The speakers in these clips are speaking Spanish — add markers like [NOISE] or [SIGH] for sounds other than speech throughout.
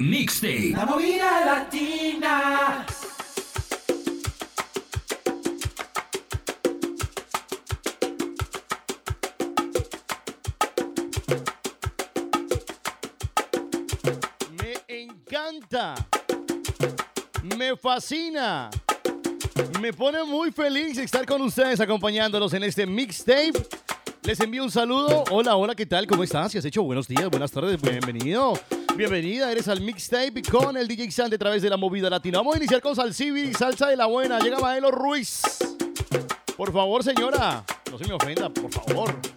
Mixtape. La movida latina. Me encanta. Me fascina. Me pone muy feliz estar con ustedes acompañándolos en este mixtape. Les envío un saludo. Hola, hola, ¿qué tal? ¿Cómo estás? ¿Qué has hecho? Buenos días, buenas tardes, bienvenido. Bienvenida, eres al mixtape con el DJ Santi a través de la movida latina. Vamos a iniciar con Salsibi, salsa de la buena. Llega Maelo Ruiz. Por favor, señora, no se me ofenda, por favor.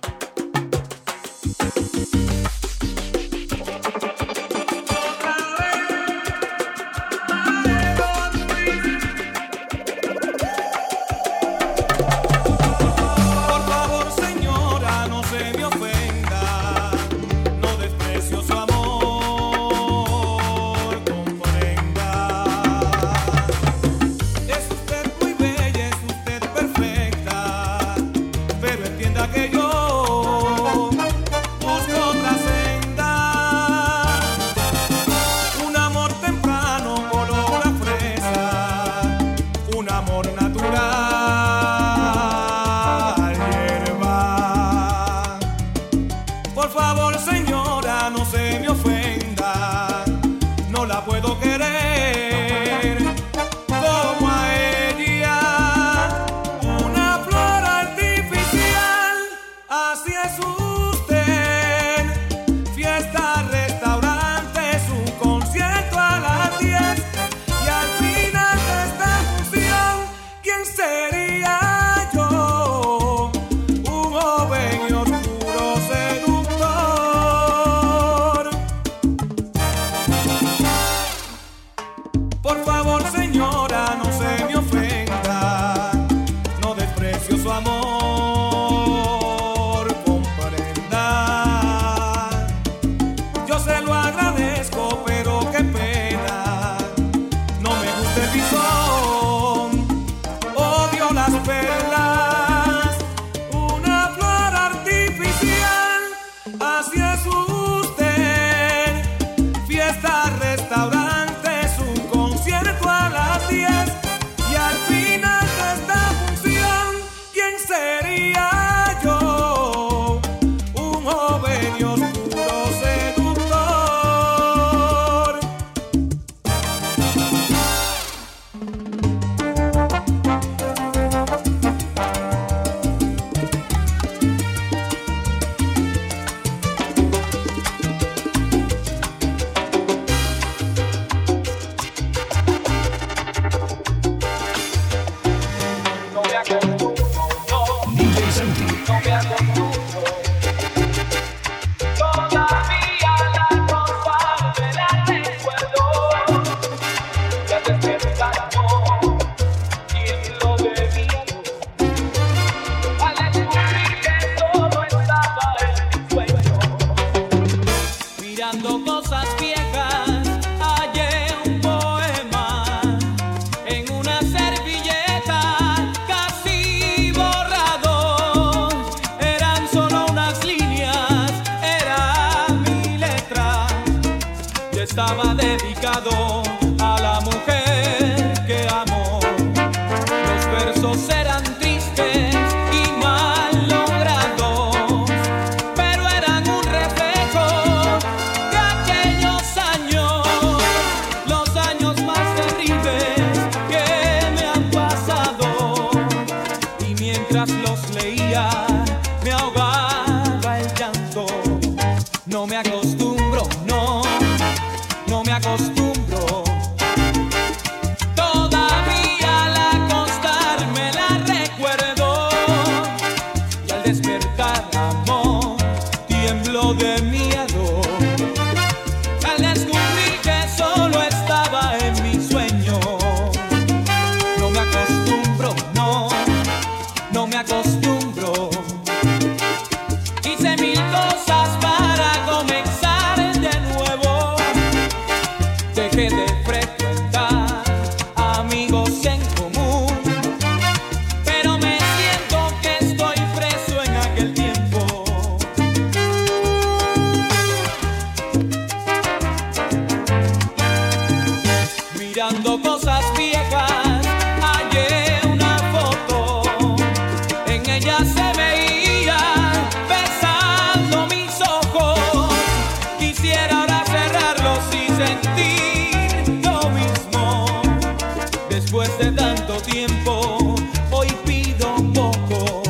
Después de tanto tiempo, hoy pido un poco.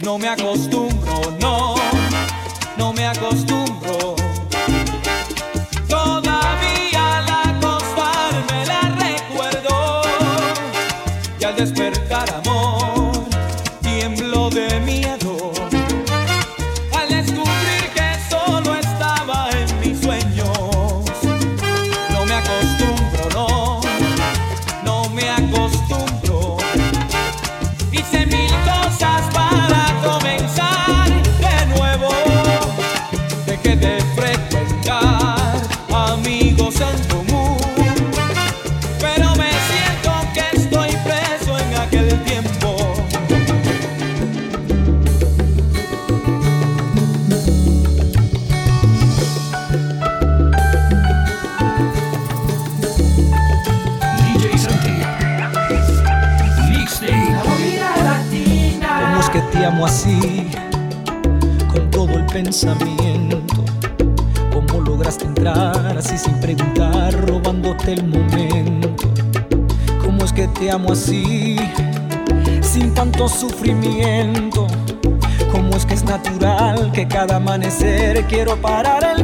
No me acostumbro. quiero parar el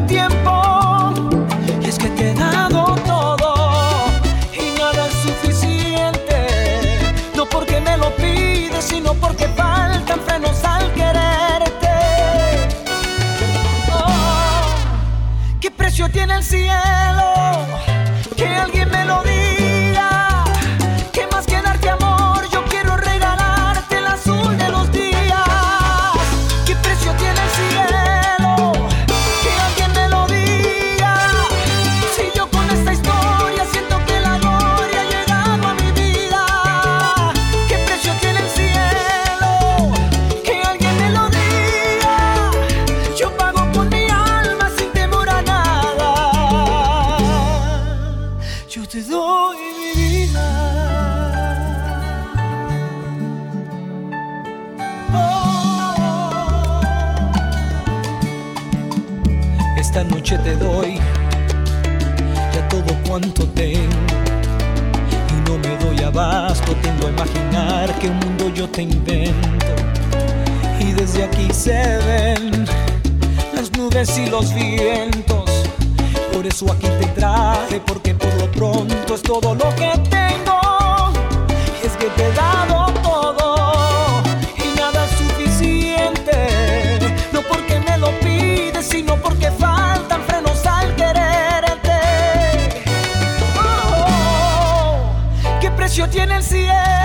aquí se ven las nubes y los vientos. Por eso aquí te traje, porque por lo pronto es todo lo que tengo. Es que te he dado todo y nada es suficiente. No porque me lo pides, sino porque faltan frenos al quererte. Oh, oh, oh. ¿Qué precio tiene el cielo?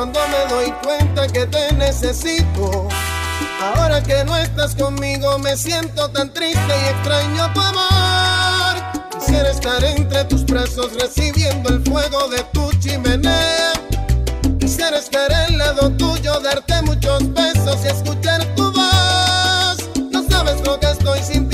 cuando me doy cuenta que te necesito. Ahora que no estás conmigo me siento tan triste y extraño tu amor. Quisiera estar entre tus brazos recibiendo el fuego de tu chimenea. Quisiera estar al lado tuyo, darte muchos besos y escuchar tu voz. No sabes lo que estoy sintiendo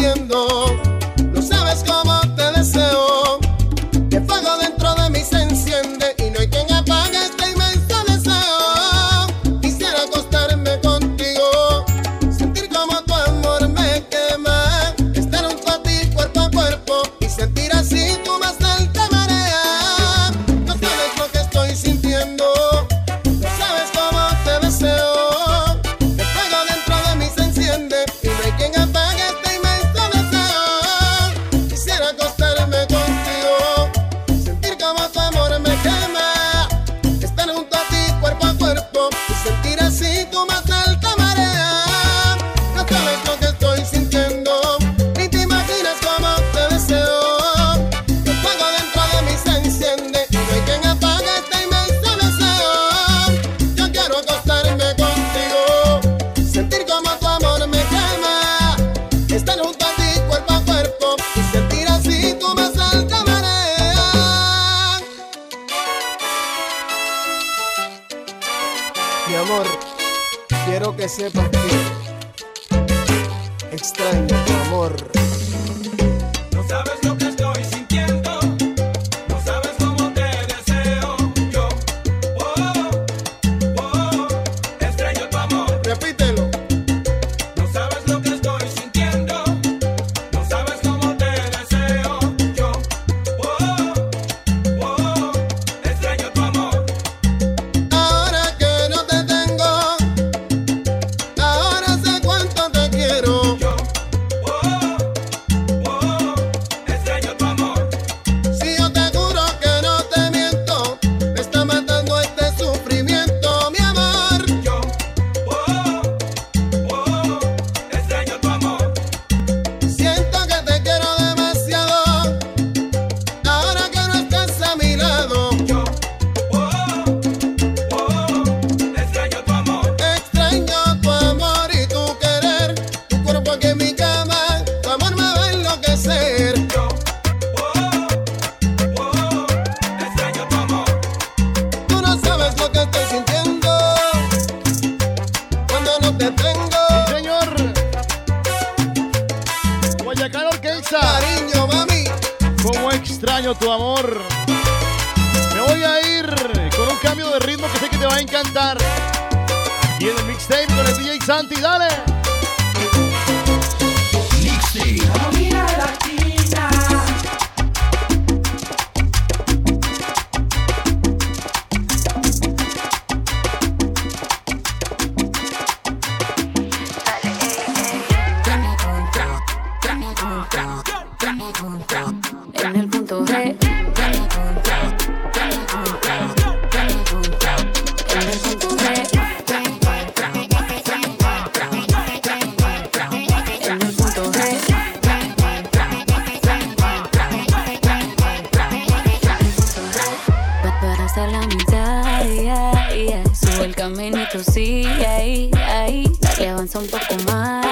tú sí, ay, ay. Dale, avanza un poco más,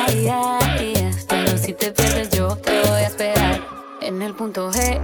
Pero si te pierdes, yo te voy a esperar en el punto G.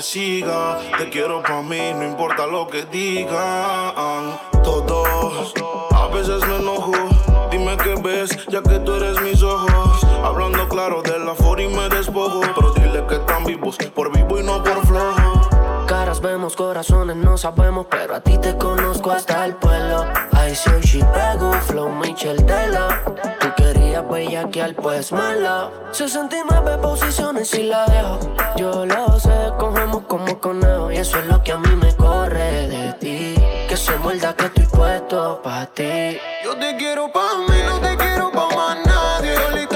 te quiero pa' mí, no importa lo que digan. Todos, a veces me enojo. Dime qué ves, ya que tú eres mis ojos. Hablando claro de la for y me despojo. Pero dile que están vivos, por vivo y no por flojo. Caras vemos, corazones no sabemos, pero a ti te conozco hasta el pueblo. Ay, soy Chicago, Flow, Michel Tela. Tú querías bellaquear, pues mala. 69 posiciones y la dejo. Yo lo sé, cogemos como conejo. Y eso es lo que a mí me corre de ti. Que se muerda que estoy puesto pa' ti. Yo te quiero pa' mí, no te quiero pa' más nadie.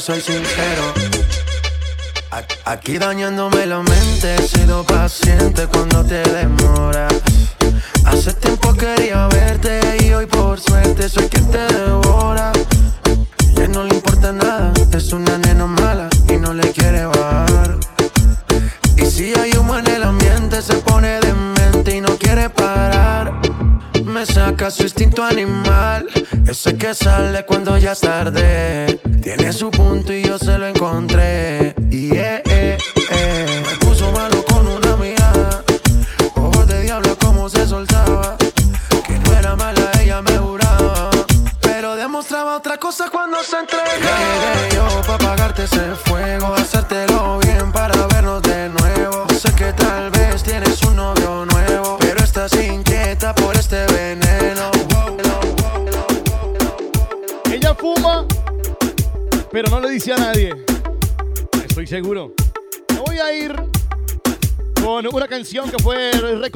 Soy sincero. Aquí dañándome la mente, he sido paciente cuando te demoras. Hace tiempo quería verte y hoy por suerte soy quien te devora. Ya no le importa nada, es una nena mala y no le quiere bajar. Y si hay humo en el ambiente se pone demente y no quiere parar. Me saca su instinto animal, ese que sale cuando ya es tarde. Su punto y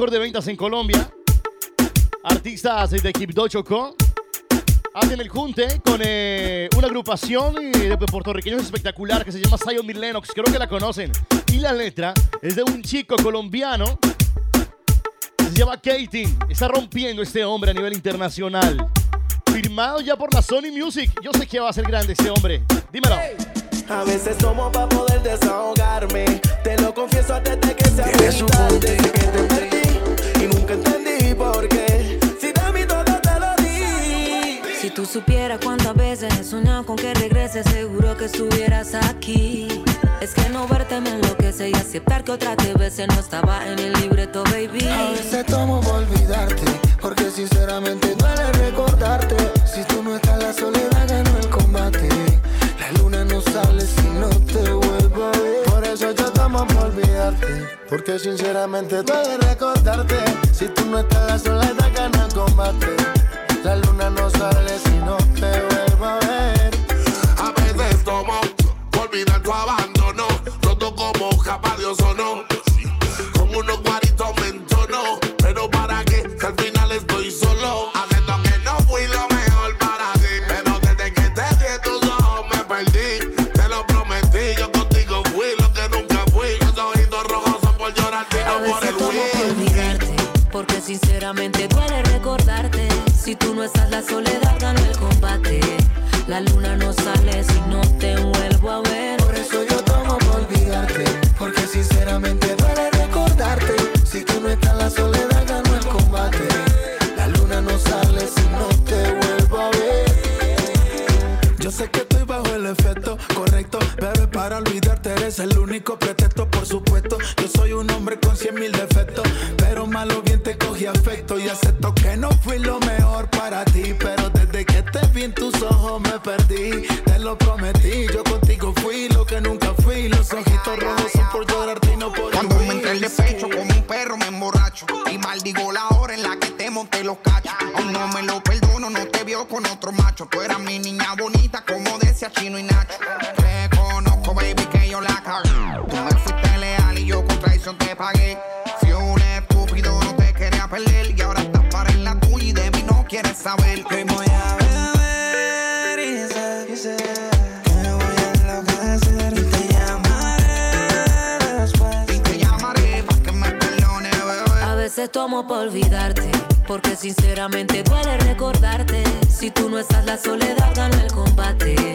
récord de ventas en Colombia. Artistas de Kipdo Chocó hacen el junte con eh, una agrupación de puertorriqueños espectacular que se llama Zion Mil Lennox. Creo que la conocen. Y la letra es de un chico colombiano que se llama Katie. Está rompiendo este hombre a nivel internacional. Firmado ya por la Sony Music. Yo sé que va a ser grande este hombre. Dímelo. A veces tomo para poder desahogarme. Te lo confieso antes de que sea muy tarde. que te perdí nunca entendí por qué. Si de mí todo te lo di. Si tú supieras cuántas veces he soñado con que regreses, seguro que estuvieras aquí. Es que no verte me enloquece y aceptar que otra te veces no estaba en el libreto, baby. A veces tomo por olvidarte, porque sinceramente duele recordarte. Si tú no estás, la soledad ganó el combate. La luna no sale si no te vuelvo a ver. Tomo por olvidarte, porque sinceramente duele recordarte. Si tú no estás, la soledad ganó el combate. La luna no sale si no te vuelvo a ver. A veces tomo olvidar tu abandono. Roto como capa de ozono. Con unos No estás, la soledad vino y Nacho. Te conozco, baby, que yo la cagué. Tú me fuiste leal y yo con traición te pagué. Fui un estúpido, no te quería perder. Y ahora estás para en la tuya y de mí no quieres saber. Que voy a beber y sé, y sé voy a enloquecer. Y te llamaré. Y te llamaré para que me perdone, bebé. A veces tomo por olvidarte. Porque sinceramente duele recordarte. Si tú no estás, la soledad gana el combate.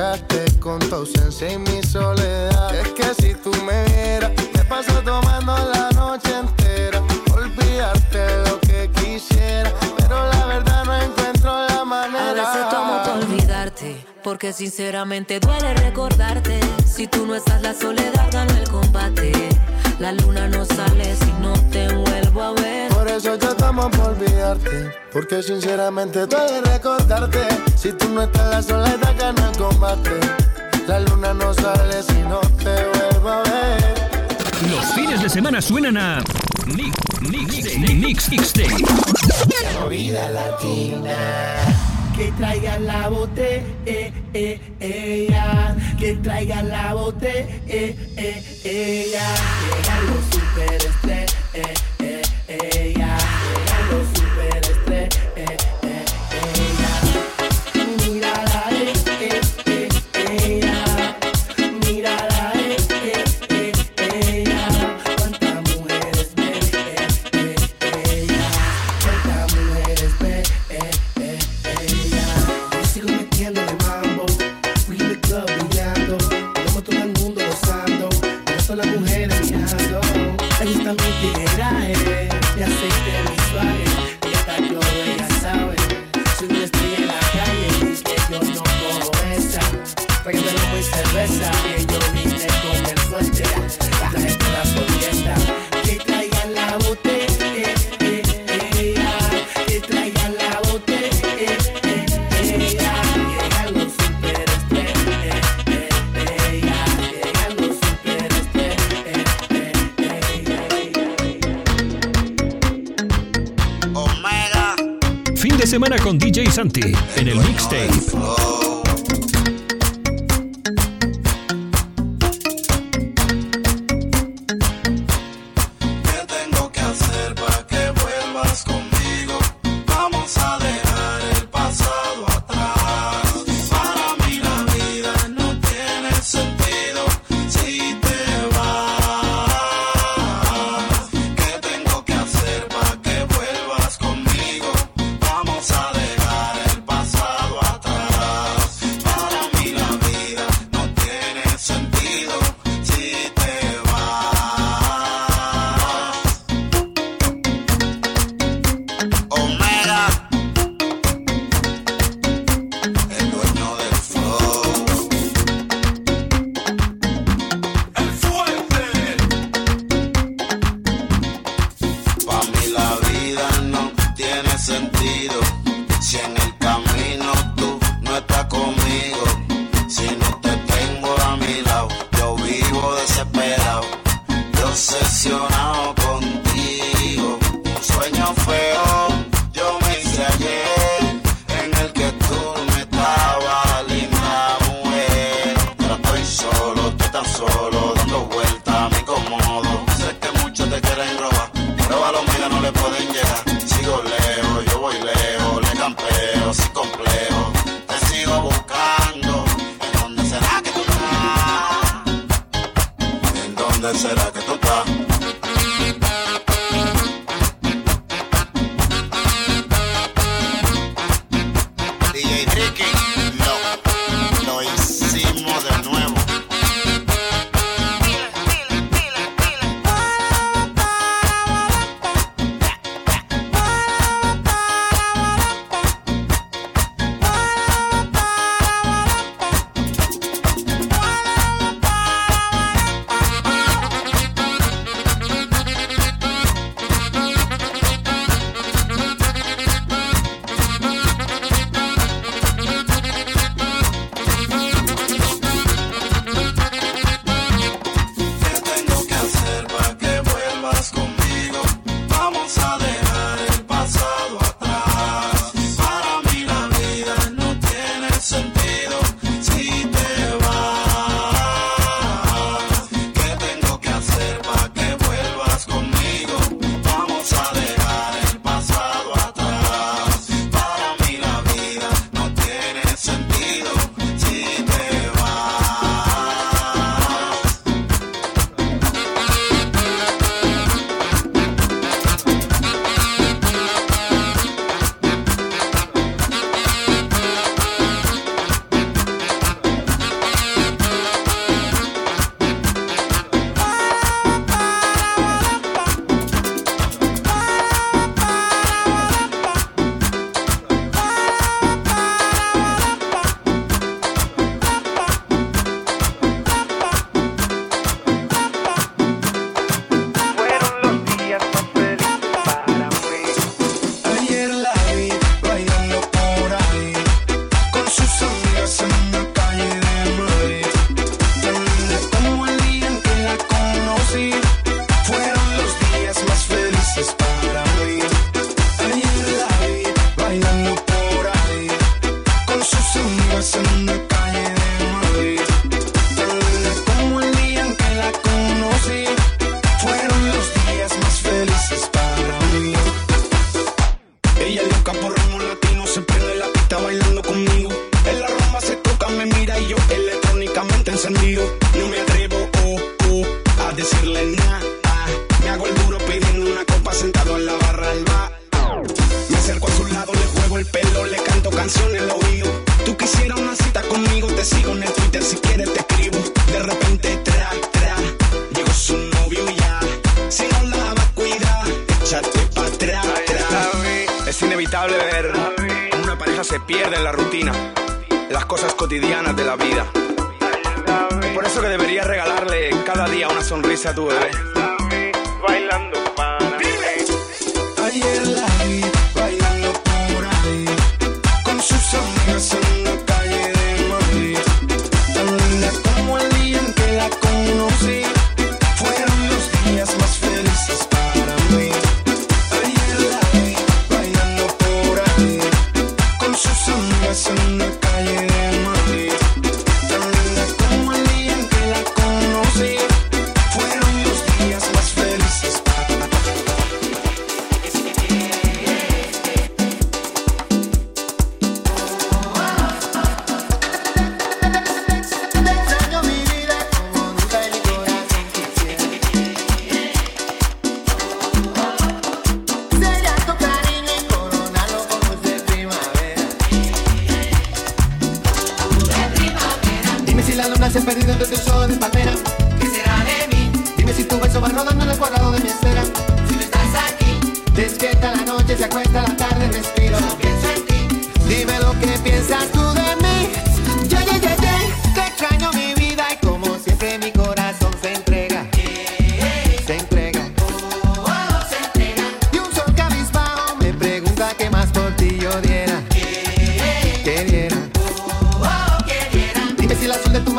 dejaste con tu ausencia y mi soledad. Es que si tú me vieras, te paso tomando la noche entera. Olvidarte lo que quisiera, pero la verdad no encuentro la A manera. veces tomo por olvidarte, porque sinceramente duele recordarte. Si tú no estás, la soledad gana el combate. La luna no sale si no te vuelvo a ver. Por eso yo tomo por olvidarte, porque sinceramente duele recordarte. Si tú no estás, la soledad gana el combate. La luna no sale si no te vuelvo a ver. Los fines de semana suenan a Mix, Mix, Mix, Mixtape. Movida latina. Que traiga la botella, que traiga la botella, llegan los superestrellas, Santi en el Mixtape.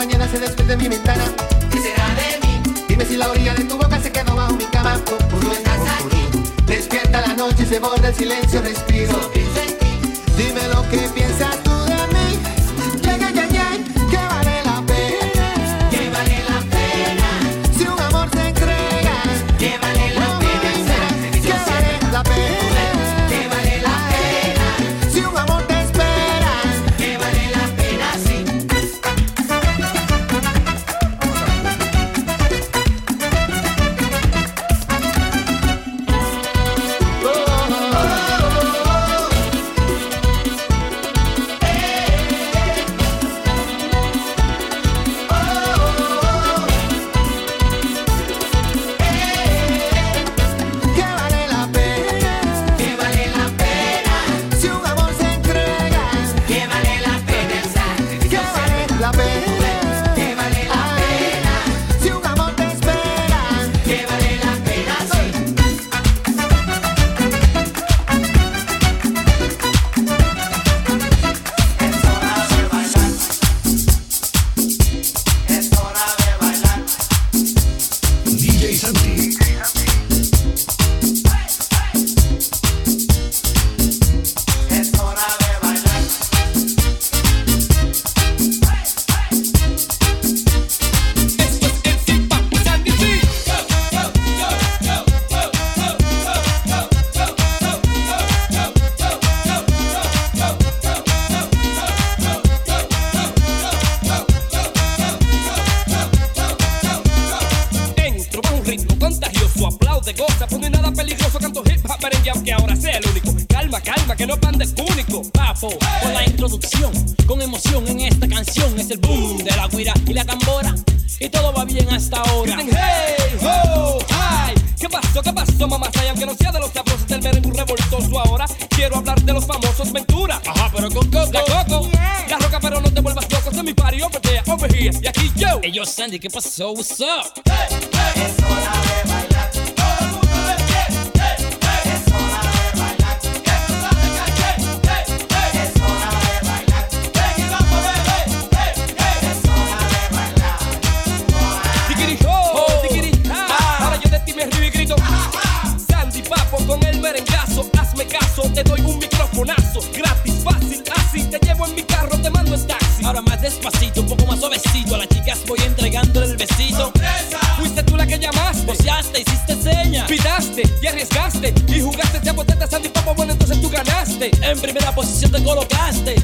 mañana se despierta mi ventana. ¿Qué será de mí? Dime si la orilla de tu boca se quedó bajo mi cama. Tú no estás aquí. Despierta la noche, se borra el silencio, respiro. Dime lo que piensas tú. que passou, o sol.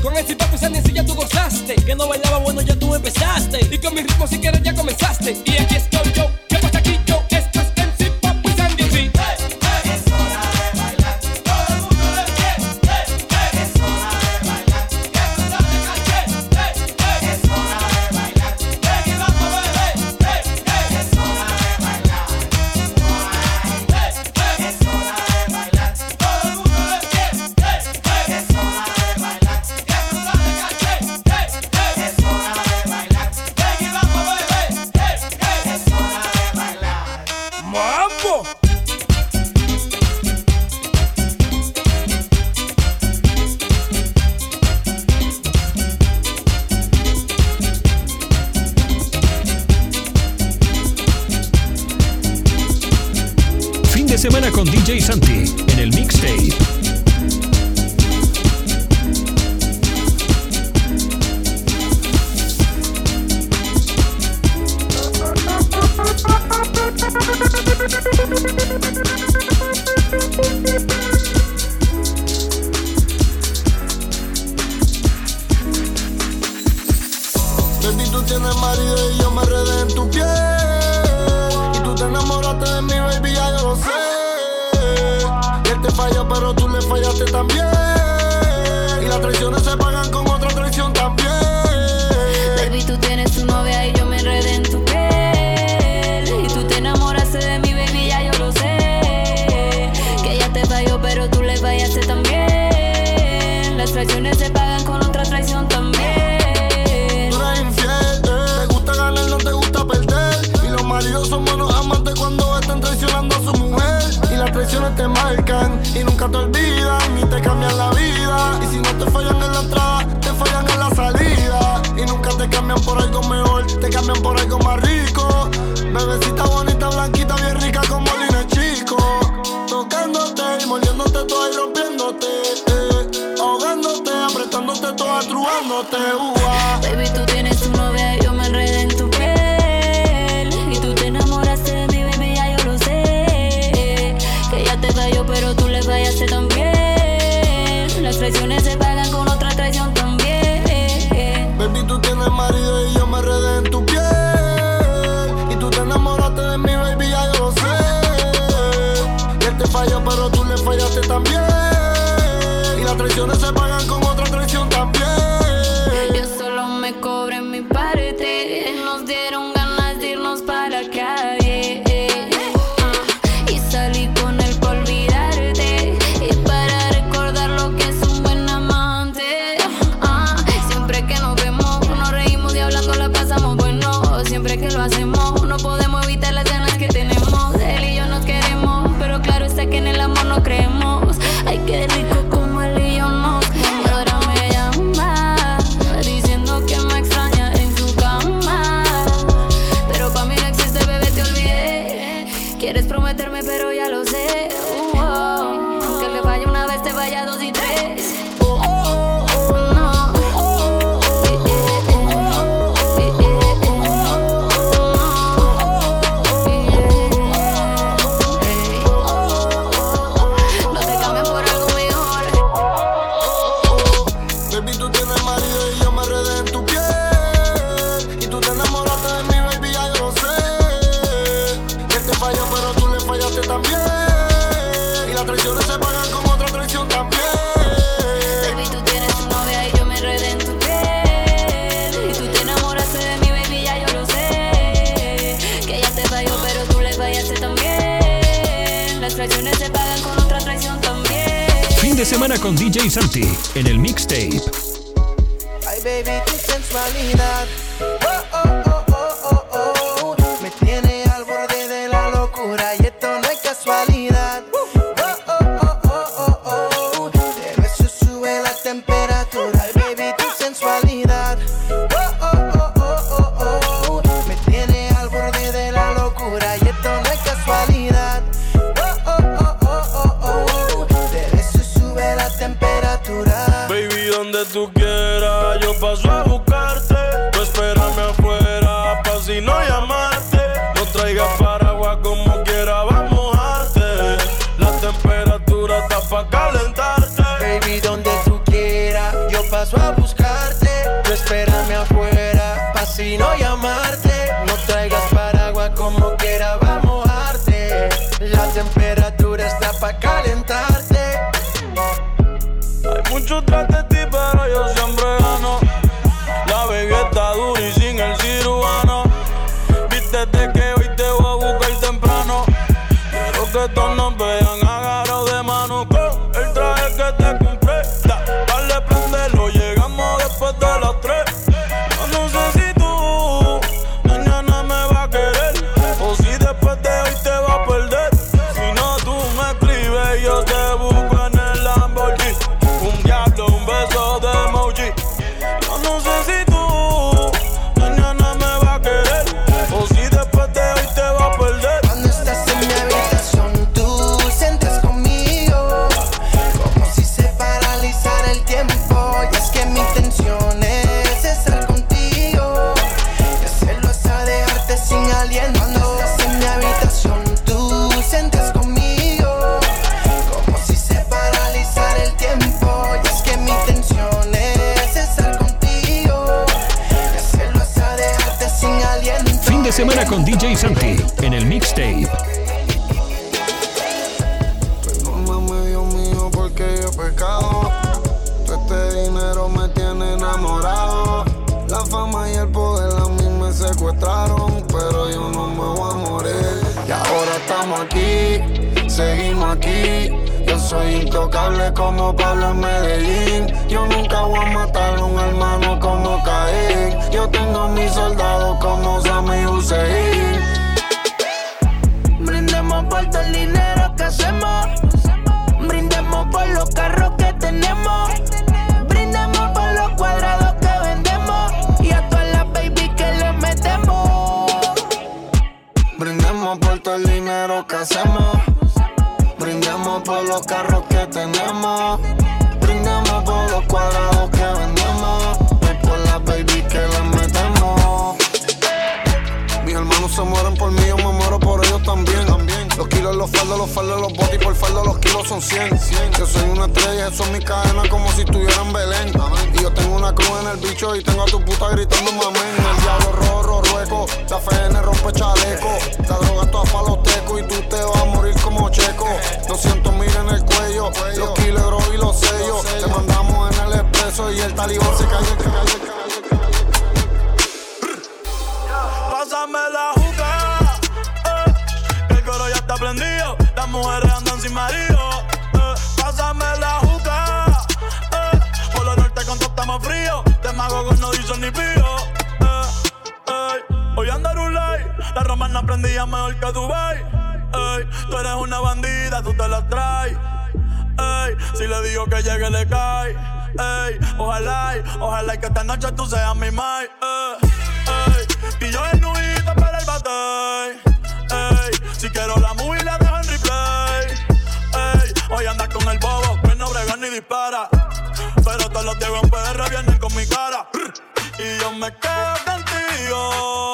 Quando esse también. Las Santi en el mixtape. Son 100. Yo soy una estrella, eso es mi cadena como si estuviera en Belén. Y yo tengo una cruz en el bicho y tengo a tu puta gritando mamén. El diablo rorro, rueco, la FN rompe chaleco. La droga toda pa' los tecos y tú te vas a morir como checo. 200 mil en el cuello, los kilos y los sellos. Te mandamos en el expreso y el talibán se cayó, se cayó, se. Pásame la juca, eh, el coro ya está prendido. Las mujeres andan sin marido. Estamos frío. Te mago con no dicen ni pío. eh, ey. Hoy andar un like, la romana prendía mejor que Dubai. Ey, tú eres una bandida, tú te la traes. Ey, si le digo que llegue, le cae. Ey, ojalá, ojalá que esta noche tú seas mi mai. Ey, ey, y yo en para el batey. Ey, si quiero la movie la dejo en replay. Ey, hoy andas con el bobo que no brega ni dispara. Todos los Diego en PR vienen con mi cara. Y yo me quedo contigo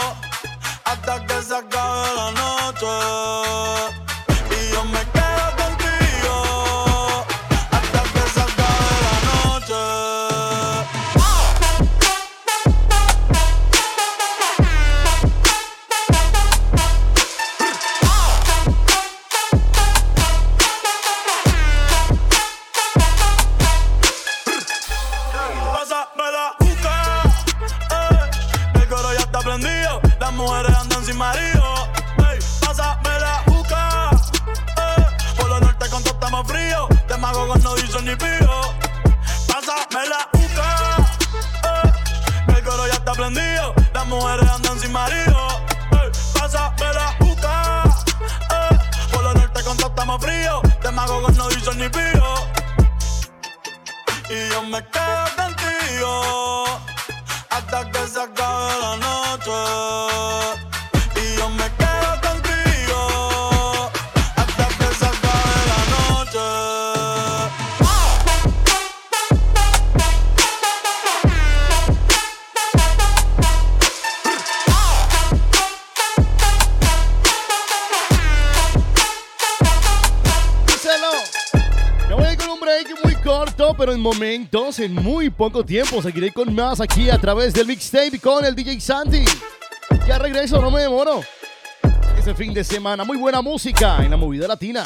hasta que se acabe la noche. Con no dicen ni pío. Y yo me quedo contigo hasta que se acabe la noche. Pero en momentos, en muy poco tiempo, seguiré con más aquí a través del mixtape con el DJ Santi. Ya regreso, no me demoro. Este fin de semana, muy buena música en la movida latina.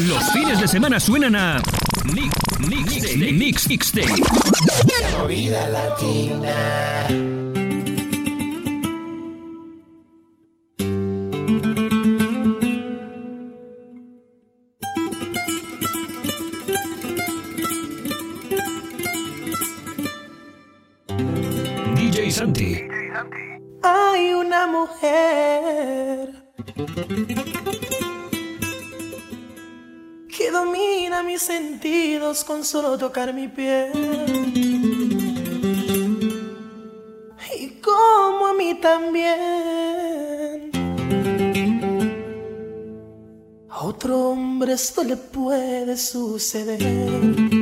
Los fines de semana suenan a Mix, Mix, Mix. Movida latina. Que domina mis sentidos con solo tocar mi piel. Y como a mí también. A otro hombre esto le puede suceder.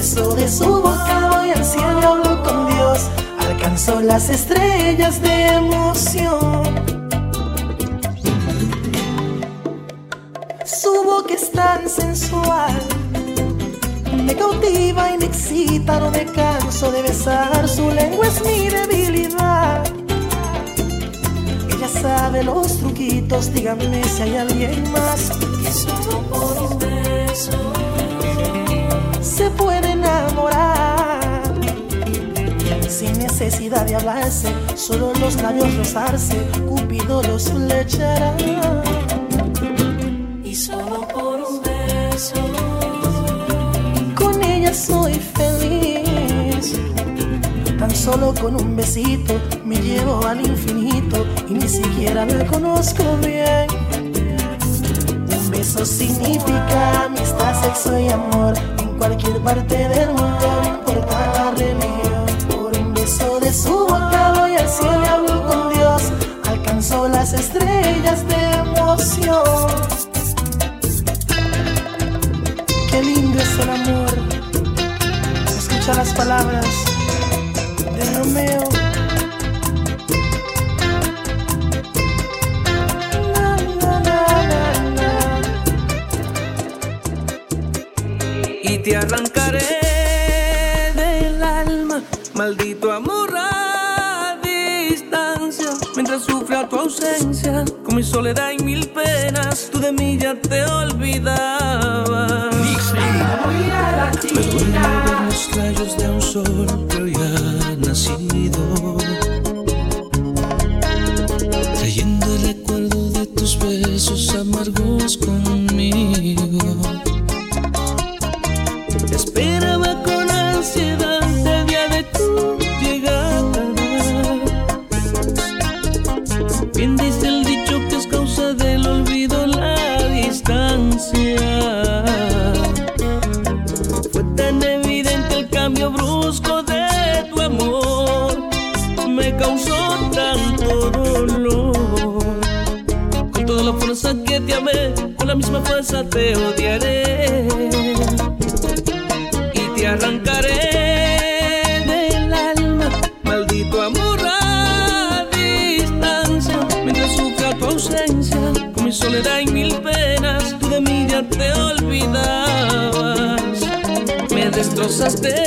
beso de su boca voy al cielo hablo con Dios. Alcanzo las estrellas de emoción. Su boca es tan sensual. Me cautiva y me excita, no me canso de besar. Su lengua es mi debilidad. Ella sabe los truquitos, díganme si hay alguien más. y solo por un beso, Se puede Sin necesidad de hablarse, solo los labios rozarse. Cupido los flechará. y solo por un beso, Con ella soy feliz. Tan solo con un besito me llevo al infinito y ni siquiera la conozco bien. Un beso significa amistad, sexo y amor. En cualquier parte del mundo, no importa la religión. Por un beso de su boca voy al cielo y hablo con Dios. Alcanzó las estrellas de emoción. Qué lindo es el amor. Escucha las palabras tu ausencia, con mi soledad y mil penas, tú de mí ya te olvidabas. Me duele ver los rayos de un sol que hoy ha nacido, trayendo el recuerdo de tus besos amargos destrozaste la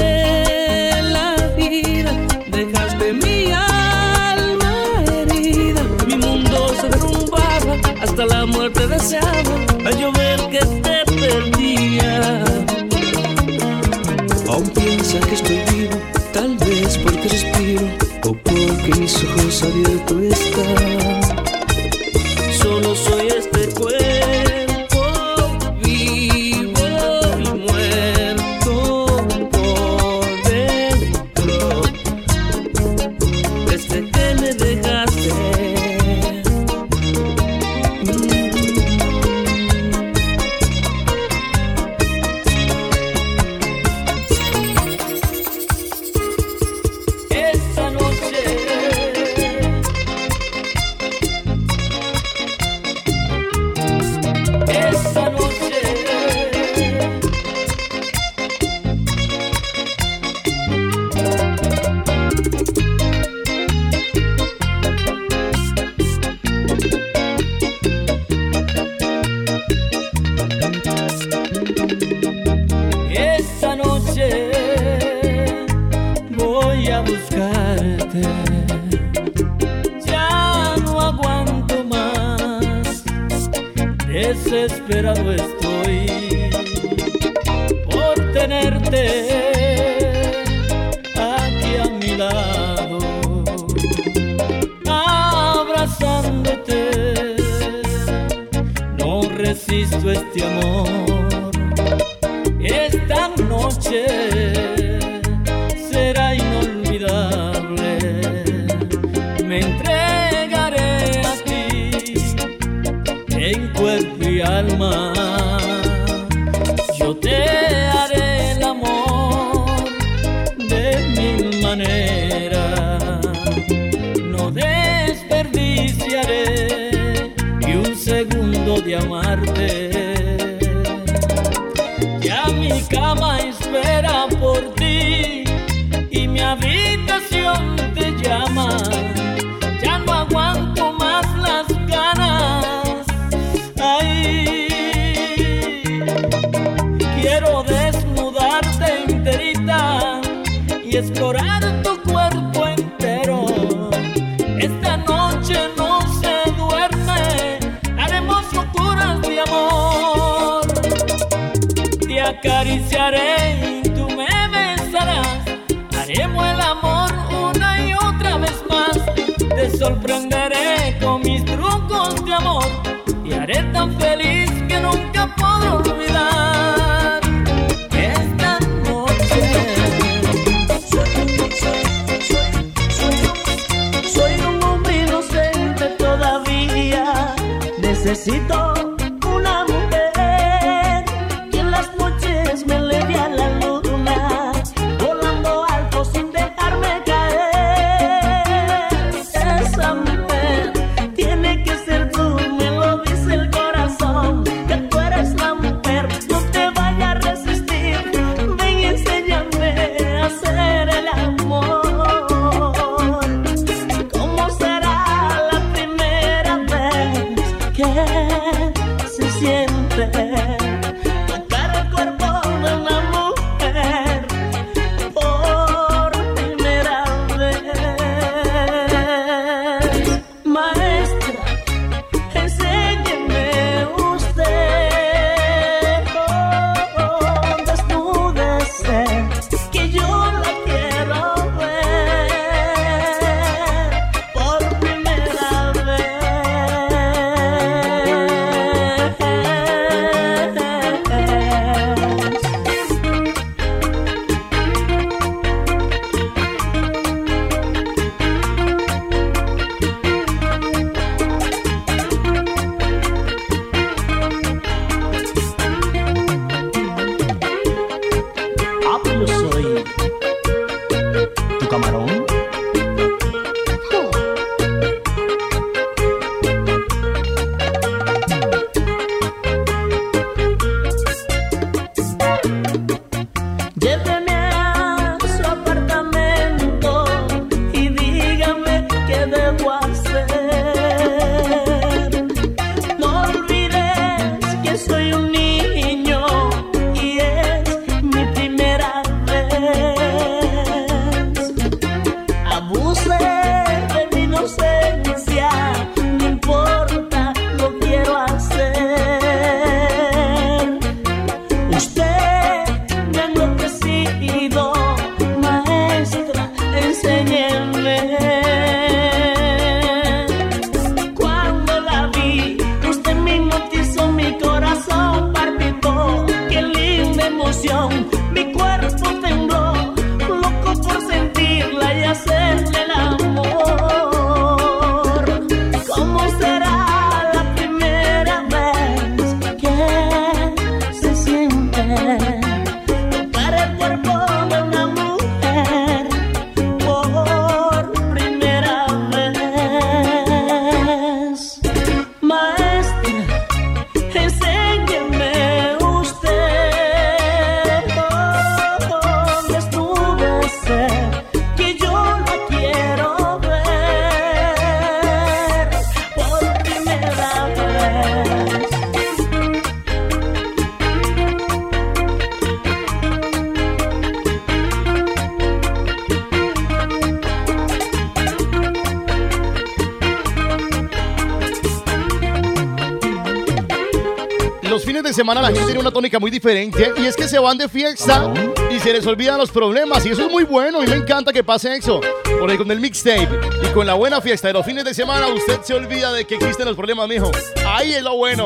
semana la gente tiene una tónica muy diferente y es que se van de fiesta y se les olvidan los problemas y eso es muy bueno y me encanta que pase eso. Porque con el mixtape y con la buena fiesta de los fines de semana usted se olvida de que existen los problemas, mijo. Ahí es lo bueno.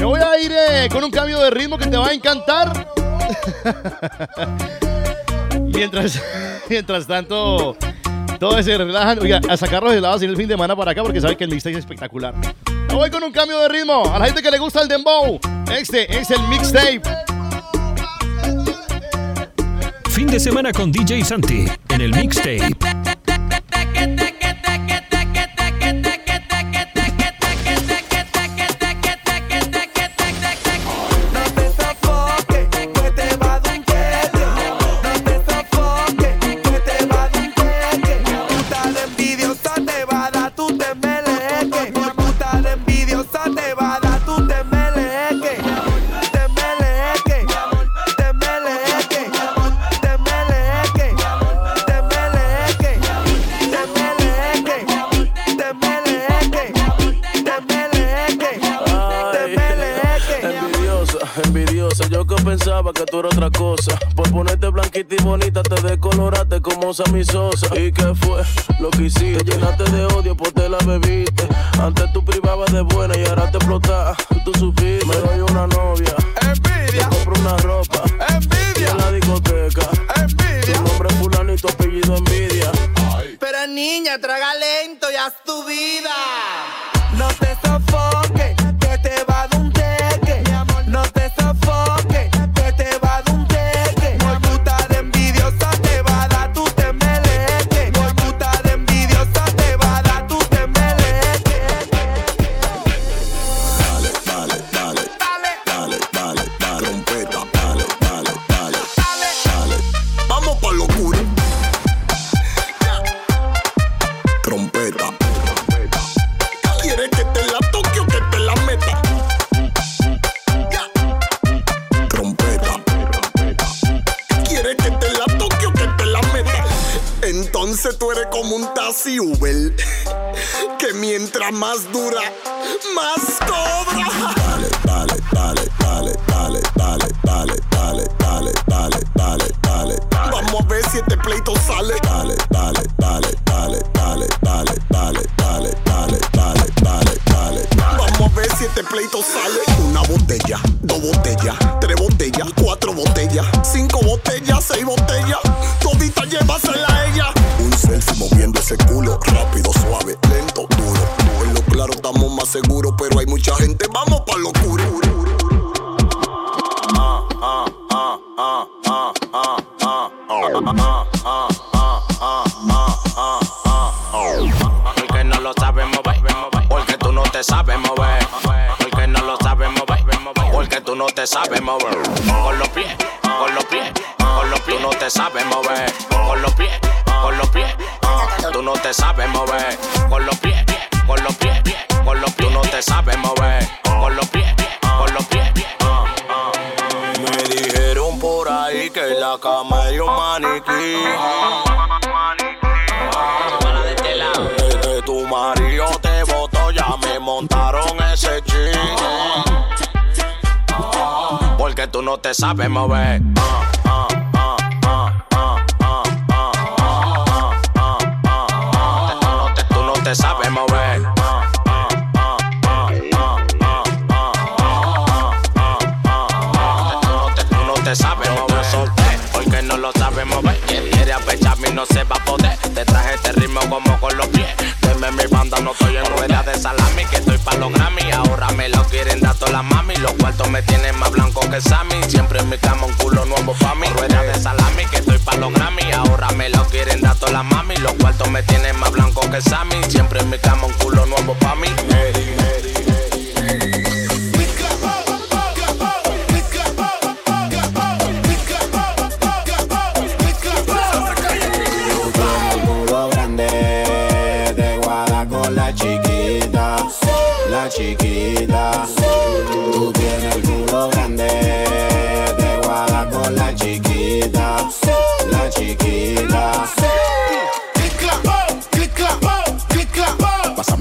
Me voy a ir eh, con un cambio de ritmo que te va a encantar. [LAUGHS] mientras, [LAUGHS] mientras tanto, todos se relajan. Oiga, a sacar los helados en el fin de semana para acá porque sabe que el mixtape es espectacular. Voy con un cambio de ritmo. A la gente que le gusta el dembow, este es el mixtape. Fin de semana con DJ Santi en el mixtape. Sammy Sosa. ¿Y qué fue lo que hiciste? Te llenaste de odio por te la bebiste. Antes tú privabas de buena y ahora te explotas. Tú supiste, tú eres como un taxi Uber que mientras más dura, más cobra. Dale, dale, dale, dale, dale, dale, dale, dale, dale, dale, dale, dale. Vamos a ver si este pleito sale. Dale, dale, dale, dale, dale, dale, dale, dale, dale, dale, dale, dale. Vamos a ver si este pleito sale. Una botella, dos botellas, tres botellas, cuatro botellas, cinco botellas, seis botellas. seguro, pero hay mucha gente, vamos pa' lo oscuro. Porque no lo sabes mover, porque tú no te sabes mover, porque no lo sabes mover, porque tú no te sabes mover. Con los pies, con los pies, con los pies, tú no te sabes mover, con los pies, con los pies, tú no te sabes mover, con los pies, con los pies, con los pies no te sabes mover. Con los pies, con los pies. Me dijeron por ahí que la cama es un maniquí. De que tu marido te botó, ya me montaron ese ching. Porque tú no te sabes mover. No se va a poder. Te traje este ritmo como con los pies. Deme mi banda, no estoy en rueda de salami. Que estoy pa' los Grammy. Ahora me lo quieren dar todas las mami. Los cuartos me tienen más blanco que Sammy. Siempre en mi cama un culo nuevo pa' mí. Rueda de salami, que estoy pa' los Grammy. Ahora me lo quieren dar todas las mami. Los cuartos me tienen más blanco que Sammy. Siempre en mi cama un culo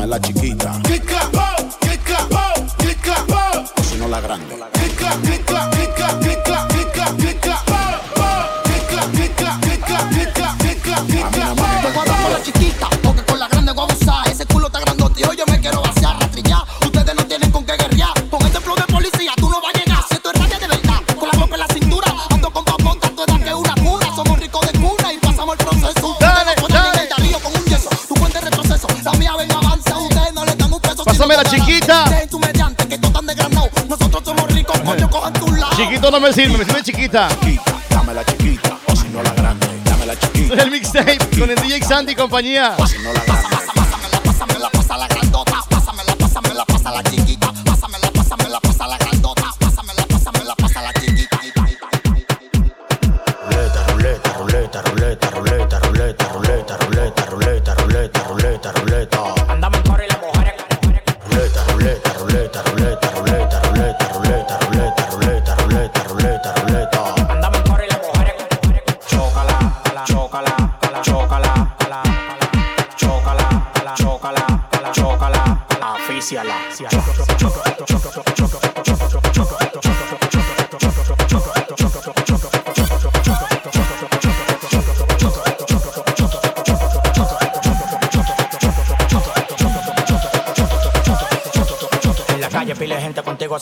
la chiquita. O no me sirve, me sirve chiquita. Dame la chiquita, o si no la grande. Dame la chiquita. El mixtape con el DJ Sandy y compañía. O si no la grande.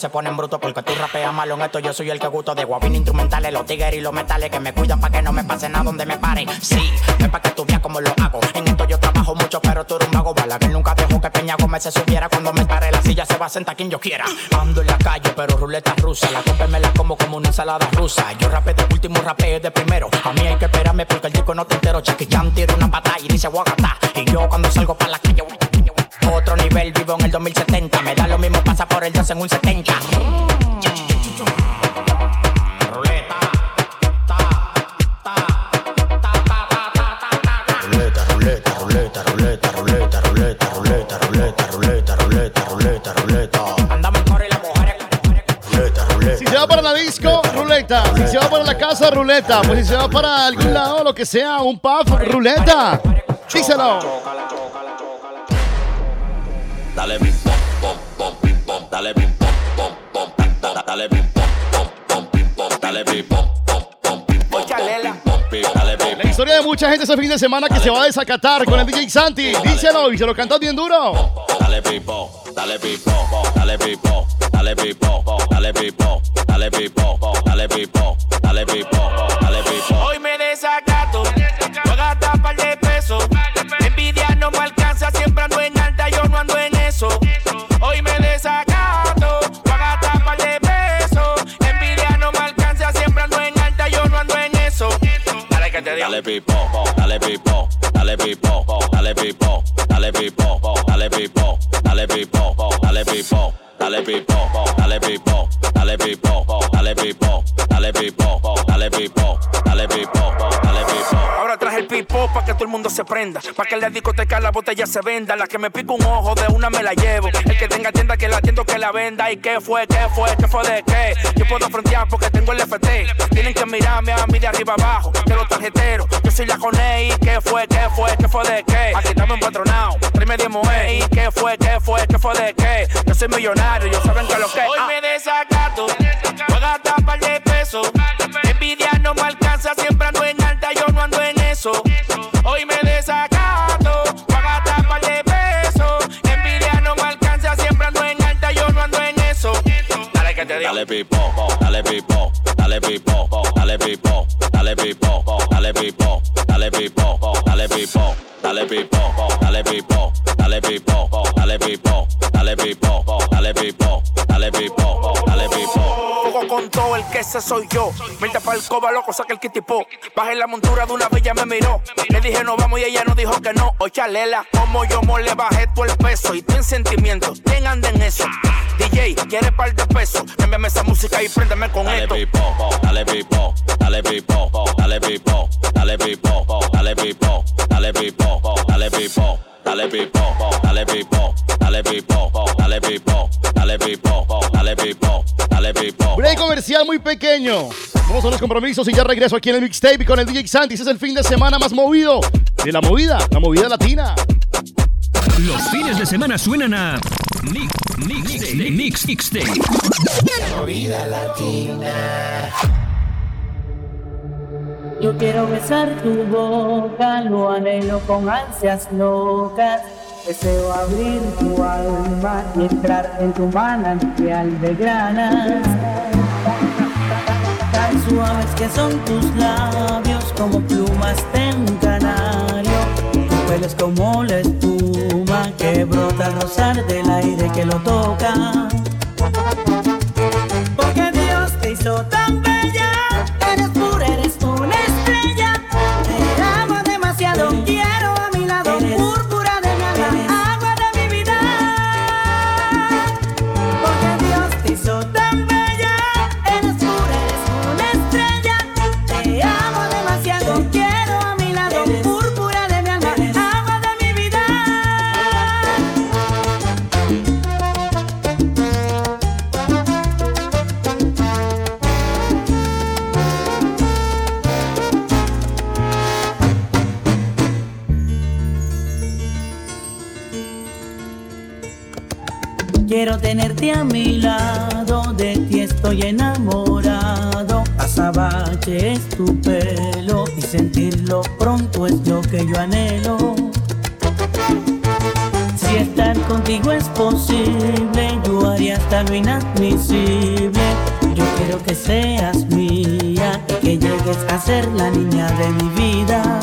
Se ponen bruto porque tú rapeas malo en esto. Yo soy el que gusto de guabín instrumentales, los tigres y los metales que me cuidan para que no me pase nada donde me pare. Sí, es para que tú veas cómo lo hago. En esto yo trabajo mucho, pero tú eres un mago. Bala que nunca dejó que Peña Gómez se subiera. Cuando me pare la silla se va a sentar quien yo quiera. Ando en la calle, pero ruleta rusa. La copa la como como una ensalada rusa. Yo rapé de último, rapé de primero. A mí hay que esperarme porque el disco no te entero. Chucky Chan tira una pata y dice guagata. Y yo cuando salgo para la calle. Otro nivel, vivo en el 2070. Me da lo mismo, pasa por el 2 en un 70. Casa, ruleta. Pues si se va para algún lado, lo que sea, un puff, ruleta. Díselo. Dale bim pom pom pom pim pom, dale bim pom pom pom pim pom, dale bim pom pom pom pim pom, dale bim pom pom pom pim pom, dale bim La historia de mucha gente ese fin de semana que se va a desacatar con el DJ Santi. Díselo y se lo cantó bien duro. Dale bim pom, dale bim pom, dale bim pom, dale bim pom, dale bim pom, dale bim pom, dale bim pom, dale bim pom, dale bim pom. Hoy me desacato, voy a gastar par de pesos. Envidia no me alcanza, siempre ando en alta, yo no ando en eso. Hoy me desacato, voy a gastar par de pesos. Envidia no me alcanza, siempre ando en alta, yo no ando en eso. Dale que te digo. Dale bim pom, dale bim pom, dale bim pom, dale bim pom, dale bim pom, dale bim pom, dale bim pom, dale bim pom, dale bim pom, dale bim pom, dale bim pom, dale bim pom, dale bim pom, dale bim pom, dale bim pom, dale bim pom. Ahora traje el pipo pa' que todo el mundo se prenda. Pa' que la discoteca la botella se venda. La que me pica un ojo, de una me la llevo. El que tenga tienda, que la atiendo, que la venda. ¿Y qué fue? ¿Qué fue? ¿Qué fue de qué? Yo puedo frontear porque tengo el FT. Tienen que mirarme a mí de arriba abajo. De los tarjeteros. Yo soy la Coney. ¿Y qué fue? ¿Qué fue? ¿Qué fue de qué? Estamos empatronados. Prime de Moe. ¿Y qué fue? ¿Qué fue? ¿Qué fue de qué? Yo soy millonario. Yo saben que lo que. Hoy me desacato. Voy a gastar par de pesos. Envidia no me Dale que te digo. Dale bim pom, dale bim pom, dale bim pom, dale bim pom, dale bim pom, dale bim pom, dale bim pom, dale bim pom, dale bim pom, dale bim pom, dale bim pom, dale bim pom, dale bim pom, dale bim ese soy yo. Para el coba, loco, saca el kitipo. Bajé la montura de una bella, me miró. Le dije no vamos y ella no dijo que no. Oye, chalela, como yo mo le bajé todo el peso. Y tú en sentimiento, ¿quién anda en eso? DJ, ¿quiere par de pesos? Cámbiame esa música y préndeme con Dale esto. bim pom, dale bim pom, dale bim pom, dale bim pom, dale bim pom, dale bim pom, dale bim pom, dale bim pom, dale bim pom, dale bim pom, dale bim pom, dale bim pom, dale bim pom, dale bim pom, dale bim pom. Break comercial muy pequeño. Vamos a los compromisos y ya regreso aquí en el mixtape y con el DJ Santi. Ese es el fin de semana más movido de la movida, la movida latina. Los fines de semana suenan a Mix, Mix, Mix, Mixtape. Movida latina. Yo quiero besar tu boca, lo anhelo con ansias locas. Deseo abrir tu alma y entrar en tu manantial de granas. Tan suaves que son tus labios como plumas de un canario. Tu pelo es como la espuma que brota al rozar del aire que lo toca. a mi lado, de ti estoy enamorado. Azabache es tu pelo y sentirlo pronto es lo que yo anhelo. Si estar contigo es posible, yo haría hasta lo inadmisible. Yo quiero que seas mía y que llegues a ser la niña de mi vida.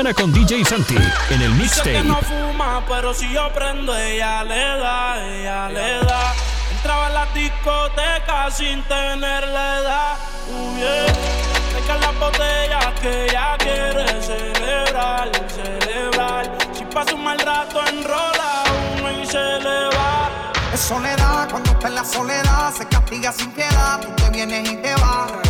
semana con DJ Santi en el mixtape. Dice que no fuma, pero si yo prendo, ella le da, ella le da. Entraba a la discoteca sin tener la edad. Uh, yeah. las botellas que ella quiere celebrar, celebrar. Si pasa un mal rato, enrola uno y se le va. Es soledad, cuando está en la soledad, se castiga sin piedad. Tú te vienes y te vas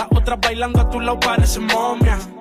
Las otras bailando a tu lado parecen momias.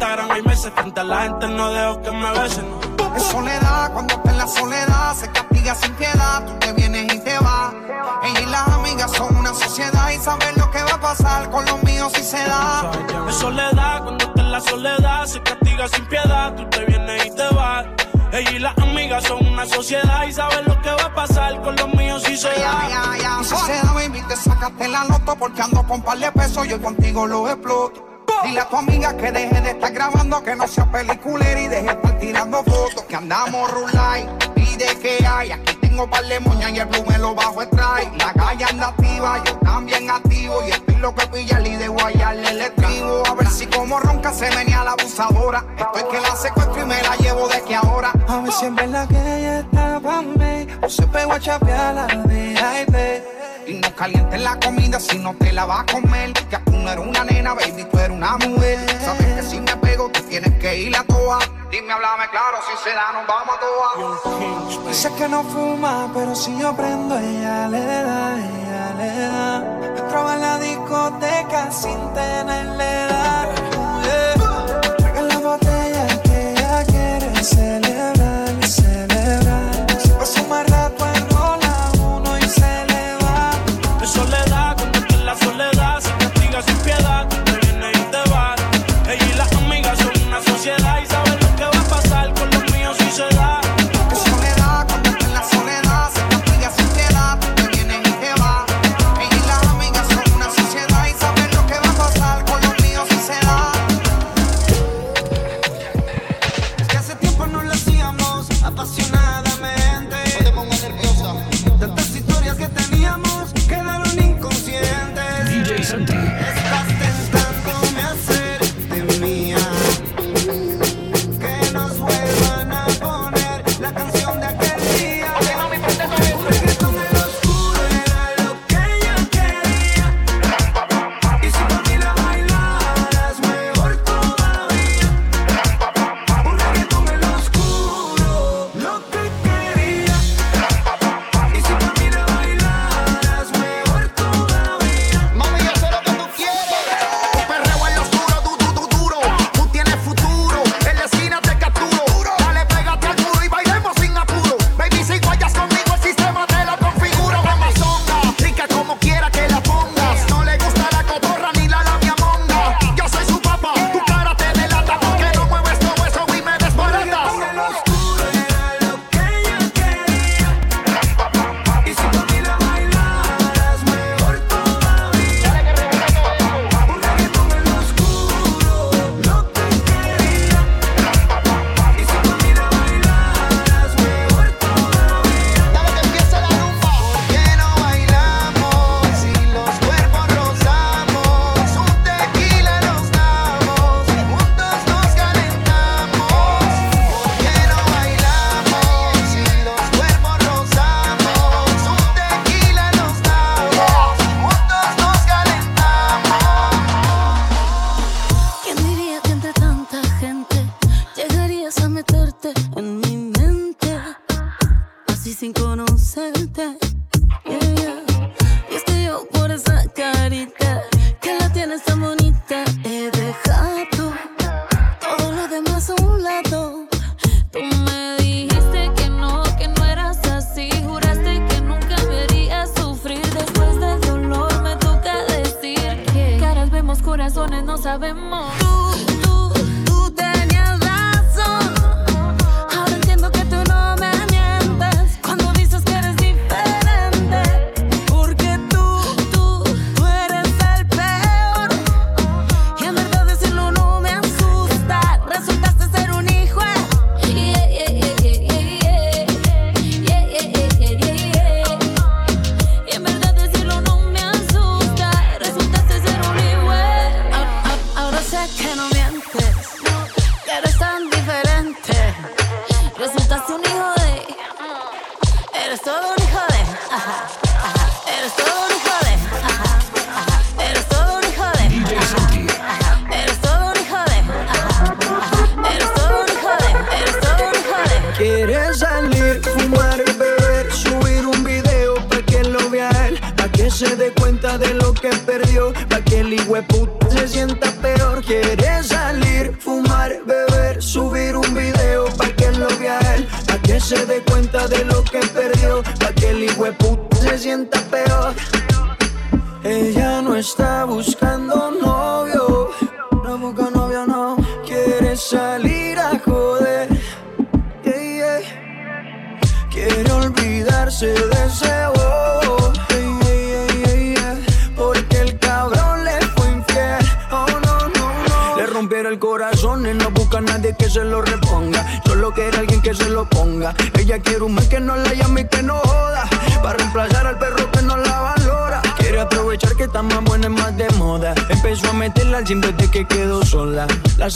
Instagram hay meses. Frente a la gente no dejo que me besen. Es soledad, cuando está en la soledad, se castiga sin piedad. Tú te vienes y te vas. Ella y las amigas son una sociedad y saben lo que va a pasar con los míos si se da. Es soledad, cuando está en la soledad, se castiga sin piedad. Tú te vienes y te vas. Ella y las amigas son una sociedad y saben lo que va a pasar con los míos si se da. Ya, ya, si se da, baby, te sacaste la loto porque ando con par de pesos, yo contigo lo exploto. Dile a tu amiga que deje de estar grabando, que no sea peliculera y deje de estar tirando fotos. Que andamos rulay y de que hay. Aquí tengo par de moñas y el blue me lo bajo extrae. La calle anda activa, yo también activo. Y estoy lo que pilla y de guayarle el estribo. A ver si como ronca se venía la abusadora. Estoy que la secuestro y me la llevo de que ahora. A ver si en verdad que ella estaba mí O se pegó a chapear la VIP Y no calientes la comida si no te la vas a comer. Que tú no eres una nena, baby, tú eres una mujer. Sabes que si me pego, tú tienes que ir a toa. Dime, háblame claro, si se da, nos vamos a toa. Dice que no fuma, pero si yo prendo, ella le da, ella le da. Entraba en la discoteca sin tenerle edad. Yeah. Traigan la botella que ella quiere celebrar,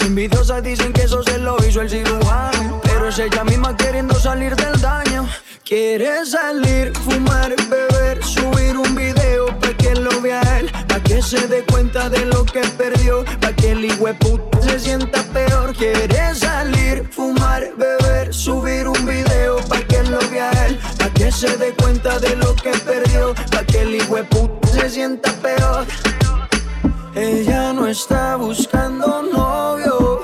envidiosas dicen que eso se lo hizo el cirujano. Pero es ella misma queriendo salir del daño. Quiere salir, fumar, beber, subir un video pa' que lo vea él, pa' que se dé cuenta de lo que perdió, pa' que el puta se sienta peor. Quiere salir, fumar, beber, subir un video pa' que lo vea él, pa' que se dé cuenta de lo que perdió, pa' que el puta se sienta peor. Ella no está buscando novio,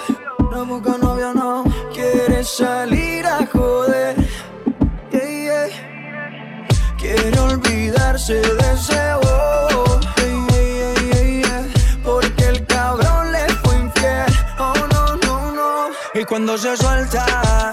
no busca novio, no quiere salir a joder. Yeah, yeah. Quiere olvidarse de ese bobo. Yeah. Porque el cabrón le fue infiel. Oh, no, no, no. Y cuando se suelta,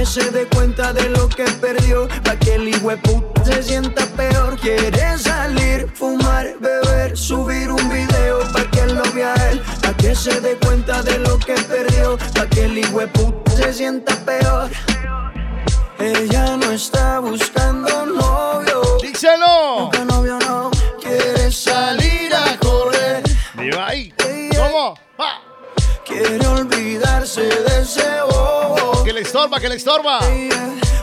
que se dé cuenta de lo que perdió, pa' que el puta se sienta peor. Quiere salir, fumar, beber, subir un video pa' que lo vea él, pa' que se dé cuenta de lo que perdió, pa' que el puta se sienta peor. Ella no está buscando novio. ¡Díselo! Busca novio, no. Quiere salir a correr. Viva ahí. ¿Cómo? ¡Ah! Quiere olvidarse de ese bobo. Que le estorba, que le estorba.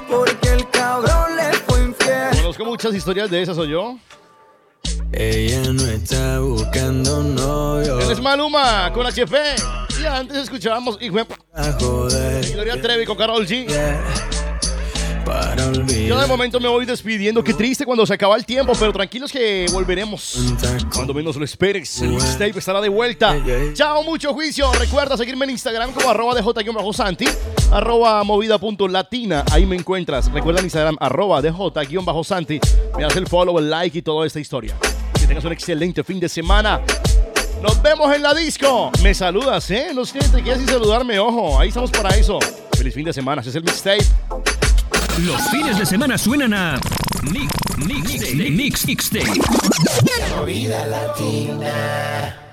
Porque el cabrón le fue infiel. Conozco muchas historias de esas, ¿soy yo? Ella no está buscando novio. Él es Maluma con HP. Y antes escuchábamos Hijo A joder. Gloria Trevi con Carol G. Para olvidar. Yo de momento me voy despidiendo. Qué triste cuando se acaba el tiempo, pero tranquilos que volveremos. Cuando menos lo esperes, el mixtape estará de vuelta. Chao, mucho juicio. Recuerda seguirme en Instagram como arroba de J-Santi, arroba movida.latina. Ahí me encuentras. Recuerda en Instagram arroba de J-Santi. Me das el follow, el like y toda esta historia. Que tengas un excelente fin de semana. Nos vemos en la disco. Me saludas, ¿eh? No sé, te quieres sin saludarme, ojo. Ahí estamos para eso. Feliz fin de semana. Ese es el mixtape. Los fines de semana suenan a Mix, Mix, Mix, Mixtape. Movida latina.